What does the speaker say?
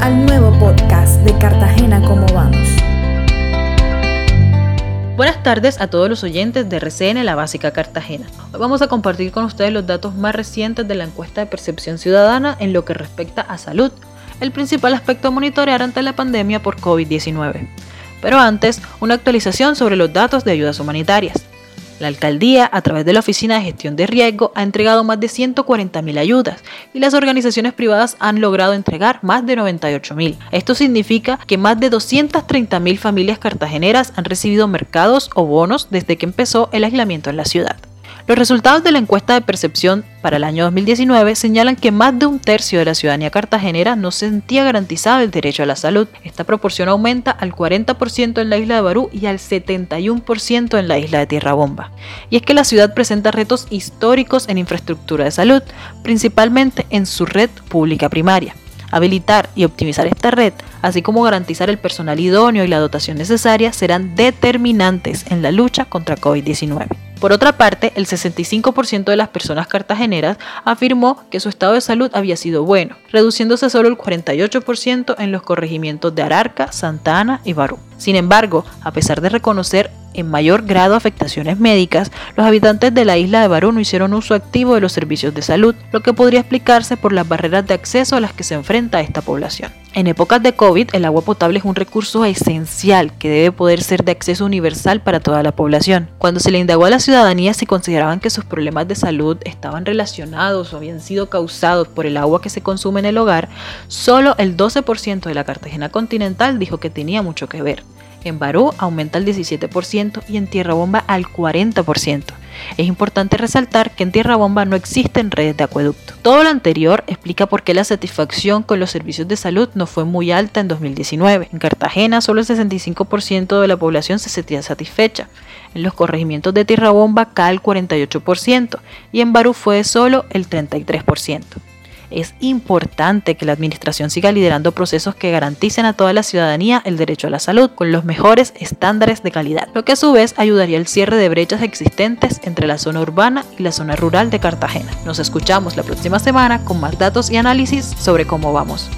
al nuevo podcast de Cartagena Cómo Vamos. Buenas tardes a todos los oyentes de RCN La Básica Cartagena. Hoy vamos a compartir con ustedes los datos más recientes de la encuesta de percepción ciudadana en lo que respecta a salud, el principal aspecto a monitorear ante la pandemia por COVID-19. Pero antes, una actualización sobre los datos de ayudas humanitarias. La alcaldía, a través de la Oficina de Gestión de Riesgo, ha entregado más de 140.000 ayudas y las organizaciones privadas han logrado entregar más de 98.000. Esto significa que más de 230.000 familias cartageneras han recibido mercados o bonos desde que empezó el aislamiento en la ciudad. Los resultados de la encuesta de percepción para el año 2019 señalan que más de un tercio de la ciudadanía cartagenera no sentía garantizado el derecho a la salud. Esta proporción aumenta al 40% en la isla de Barú y al 71% en la isla de Tierra Bomba. Y es que la ciudad presenta retos históricos en infraestructura de salud, principalmente en su red pública primaria. Habilitar y optimizar esta red, así como garantizar el personal idóneo y la dotación necesaria, serán determinantes en la lucha contra COVID-19. Por otra parte, el 65% de las personas cartageneras afirmó que su estado de salud había sido bueno, reduciéndose solo el 48% en los corregimientos de Ararca, Santa Ana y Barú. Sin embargo, a pesar de reconocer en mayor grado afectaciones médicas, los habitantes de la isla de Barú no hicieron uso activo de los servicios de salud, lo que podría explicarse por las barreras de acceso a las que se enfrenta esta población. En épocas de COVID, el agua potable es un recurso esencial que debe poder ser de acceso universal para toda la población. Cuando se le indagó a la ciudadanía si consideraban que sus problemas de salud estaban relacionados o habían sido causados por el agua que se consume en el hogar, solo el 12% de la Cartagena continental dijo que tenía mucho que ver. En Barú aumenta al 17% y en Tierra Bomba al 40%. Es importante resaltar que en Tierra Bomba no existen redes de acueducto. Todo lo anterior explica por qué la satisfacción con los servicios de salud no fue muy alta en 2019. En Cartagena solo el 65% de la población se sentía satisfecha. En los corregimientos de Tierra Bomba cae el 48% y en Barú fue solo el 33% es importante que la Administración siga liderando procesos que garanticen a toda la ciudadanía el derecho a la salud con los mejores estándares de calidad, lo que a su vez ayudaría al cierre de brechas existentes entre la zona urbana y la zona rural de Cartagena. Nos escuchamos la próxima semana con más datos y análisis sobre cómo vamos.